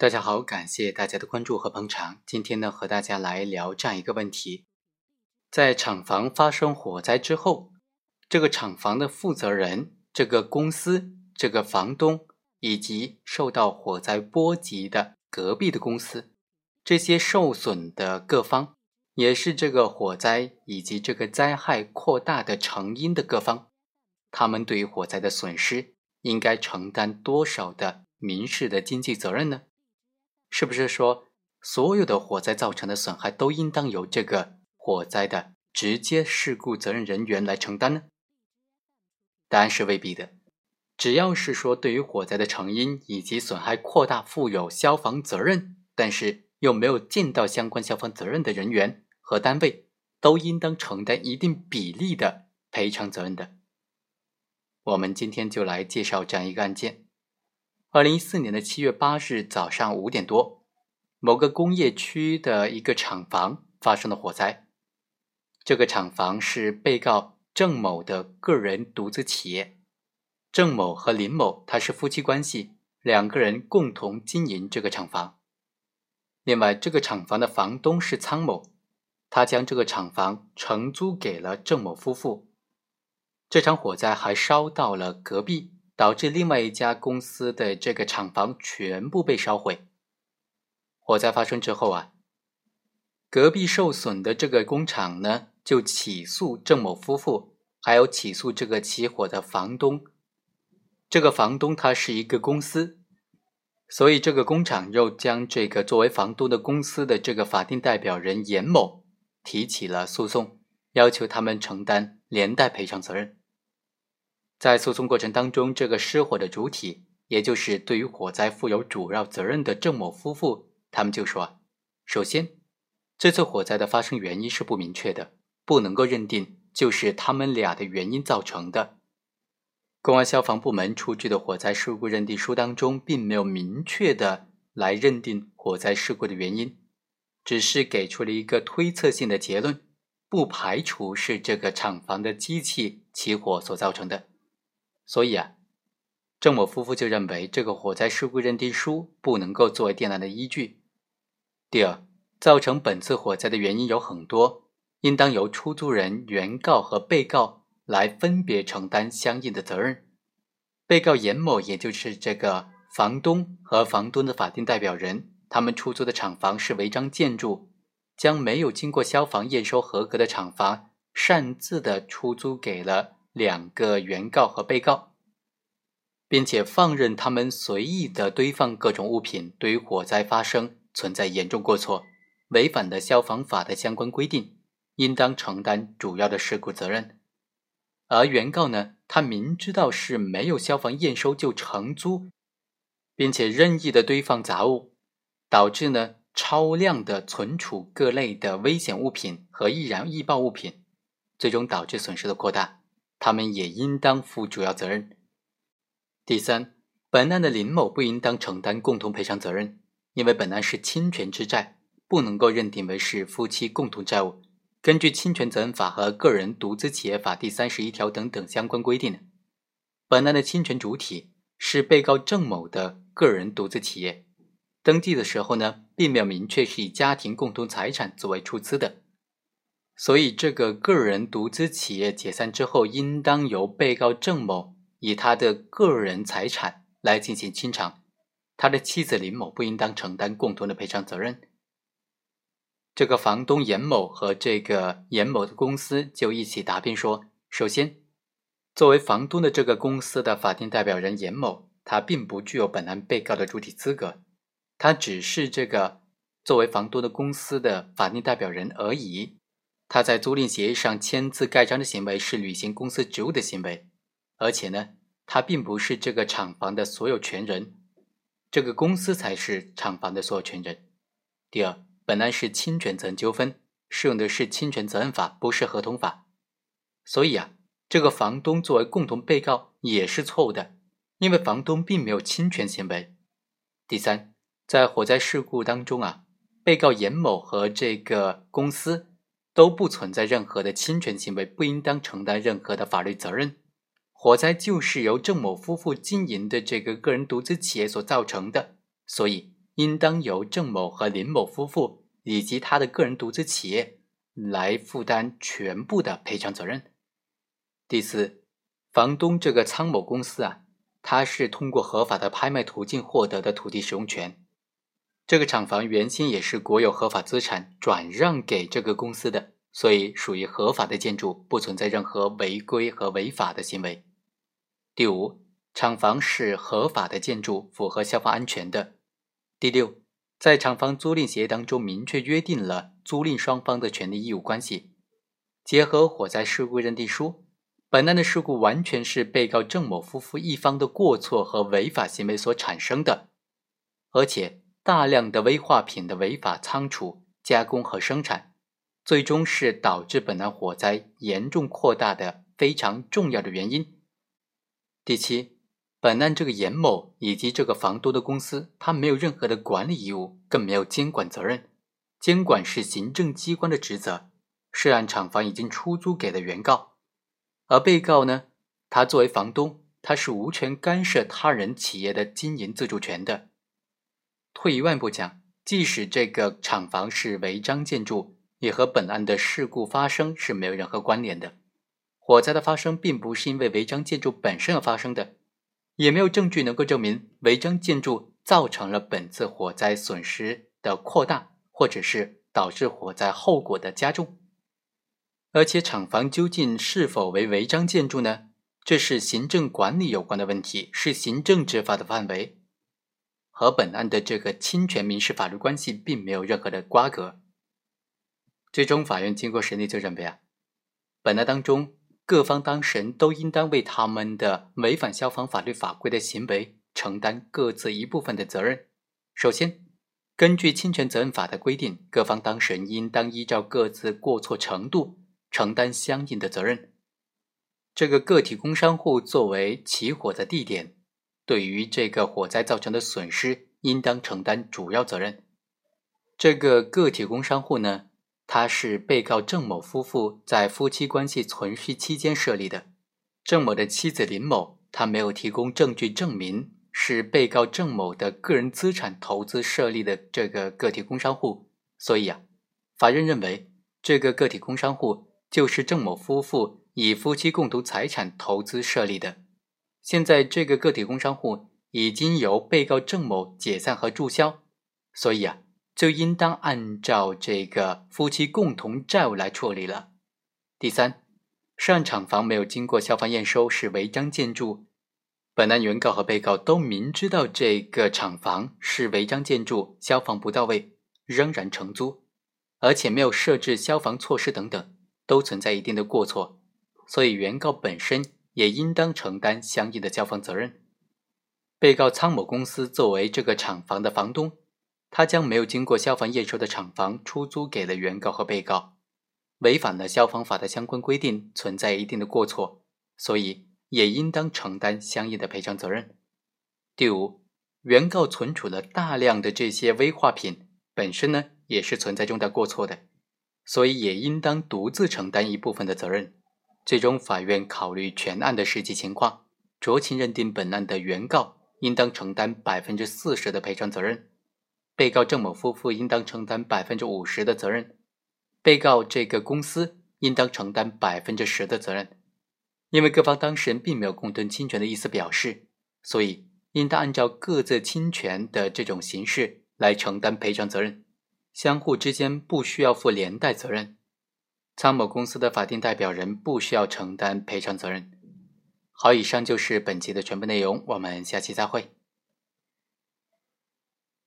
大家好，感谢大家的关注和捧场。今天呢，和大家来聊这样一个问题：在厂房发生火灾之后，这个厂房的负责人、这个公司、这个房东以及受到火灾波及的隔壁的公司，这些受损的各方，也是这个火灾以及这个灾害扩大的成因的各方，他们对于火灾的损失应该承担多少的民事的经济责任呢？是不是说所有的火灾造成的损害都应当由这个火灾的直接事故责任人员来承担呢？答案是未必的。只要是说对于火灾的成因以及损害扩大负有消防责任，但是又没有尽到相关消防责任的人员和单位，都应当承担一定比例的赔偿责任的。我们今天就来介绍这样一个案件。二零一四年的七月八日早上五点多，某个工业区的一个厂房发生了火灾。这个厂房是被告郑某的个人独资企业。郑某和林某他是夫妻关系，两个人共同经营这个厂房。另外，这个厂房的房东是苍某，他将这个厂房承租给了郑某夫妇。这场火灾还烧到了隔壁。导致另外一家公司的这个厂房全部被烧毁。火灾发生之后啊，隔壁受损的这个工厂呢，就起诉郑某夫妇，还有起诉这个起火的房东。这个房东他是一个公司，所以这个工厂又将这个作为房东的公司的这个法定代表人严某提起了诉讼，要求他们承担连带赔偿责任。在诉讼过程当中，这个失火的主体，也就是对于火灾负有主要责任的郑某夫妇，他们就说：首先，这次火灾的发生原因是不明确的，不能够认定就是他们俩的原因造成的。公安消防部门出具的火灾事故认定书当中，并没有明确的来认定火灾事故的原因，只是给出了一个推测性的结论，不排除是这个厂房的机器起火所造成的。所以啊，郑某夫妇就认为这个火灾事故认定书不能够作为定案的依据。第二，造成本次火灾的原因有很多，应当由出租人、原告和被告来分别承担相应的责任。被告严某，也就是这个房东和房东的法定代表人，他们出租的厂房是违章建筑，将没有经过消防验收合格的厂房擅自的出租给了。两个原告和被告，并且放任他们随意的堆放各种物品，对于火灾发生存在严重过错，违反了消防法的相关规定，应当承担主要的事故责任。而原告呢，他明知道是没有消防验收就承租，并且任意的堆放杂物，导致呢超量的存储各类的危险物品和易燃易爆物品，最终导致损失的扩大。他们也应当负主要责任。第三，本案的林某不应当承担共同赔偿责任，因为本案是侵权之债，不能够认定为是夫妻共同债务。根据侵权责任法和个人独资企业法第三十一条等等相关规定，本案的侵权主体是被告郑某的个人独资企业，登记的时候呢，并没有明确是以家庭共同财产作为出资的。所以，这个个人独资企业解散之后，应当由被告郑某以他的个人财产来进行清偿，他的妻子林某不应当承担共同的赔偿责任。这个房东严某和这个严某的公司就一起答辩说：首先，作为房东的这个公司的法定代表人严某，他并不具有本案被告的主体资格，他只是这个作为房东的公司的法定代表人而已。他在租赁协议上签字盖章的行为是履行公司职务的行为，而且呢，他并不是这个厂房的所有权人，这个公司才是厂房的所有权人。第二，本案是侵权责任纠纷，适用的是侵权责任法，不是合同法，所以啊，这个房东作为共同被告也是错误的，因为房东并没有侵权行为。第三，在火灾事故当中啊，被告严某和这个公司。都不存在任何的侵权行为，不应当承担任何的法律责任。火灾就是由郑某夫妇经营的这个个人独资企业所造成的，所以应当由郑某和林某夫妇以及他的个人独资企业来负担全部的赔偿责任。第四，房东这个仓某公司啊，他是通过合法的拍卖途径获得的土地使用权。这个厂房原先也是国有合法资产转让给这个公司的，所以属于合法的建筑，不存在任何违规和违法的行为。第五，厂房是合法的建筑，符合消防安全的。第六，在厂房租赁协议当中明确约定了租赁双方的权利义务关系。结合火灾事故认定书，本案的事故完全是被告郑某夫妇一方的过错和违法行为所产生的，而且。大量的危化品的违法仓储、加工和生产，最终是导致本案火灾严重扩大的非常重要的原因。第七，本案这个严某以及这个房东的公司，他没有任何的管理义务，更没有监管责任。监管是行政机关的职责，涉案厂房已经出租给了原告，而被告呢，他作为房东，他是无权干涉他人企业的经营自主权的。退一万步讲，即使这个厂房是违章建筑，也和本案的事故发生是没有任何关联的。火灾的发生并不是因为违章建筑本身而发生的，也没有证据能够证明违章建筑造成了本次火灾损失的扩大，或者是导致火灾后果的加重。而且，厂房究竟是否为违章建筑呢？这是行政管理有关的问题，是行政执法的范围。和本案的这个侵权民事法律关系并没有任何的瓜葛。最终，法院经过审理就认为啊，本案当中各方当事人都应当为他们的违反消防法律法规的行为承担各自一部分的责任。首先，根据侵权责任法的规定，各方当事人应当依照各自过错程度承担相应的责任。这个个体工商户作为起火的地点。对于这个火灾造成的损失，应当承担主要责任。这个个体工商户呢，他是被告郑某夫妇在夫妻关系存续期间设立的。郑某的妻子林某，她没有提供证据证明是被告郑某的个人资产投资设立的这个个体工商户，所以啊，法院认为这个个体工商户就是郑某夫妇以夫妻共同财产投资设立的。现在这个个体工商户已经由被告郑某解散和注销，所以啊，就应当按照这个夫妻共同债务来处理了。第三，涉案厂房没有经过消防验收是违章建筑，本案原告和被告都明知道这个厂房是违章建筑，消防不到位，仍然承租，而且没有设置消防措施等等，都存在一定的过错，所以原告本身。也应当承担相应的消防责任。被告仓某公司作为这个厂房的房东，他将没有经过消防验收的厂房出租给了原告和被告，违反了消防法的相关规定，存在一定的过错，所以也应当承担相应的赔偿责任。第五，原告存储了大量的这些危化品，本身呢也是存在重大过错的，所以也应当独自承担一部分的责任。最终，法院考虑全案的实际情况，酌情认定本案的原告应当承担百分之四十的赔偿责任，被告郑某夫妇应当承担百分之五十的责任，被告这个公司应当承担百分之十的责任。因为各方当事人并没有共同侵权的意思表示，所以应当按照各自侵权的这种形式来承担赔偿责任，相互之间不需要负连带责任。仓某公司的法定代表人不需要承担赔偿责任。好，以上就是本集的全部内容，我们下期再会。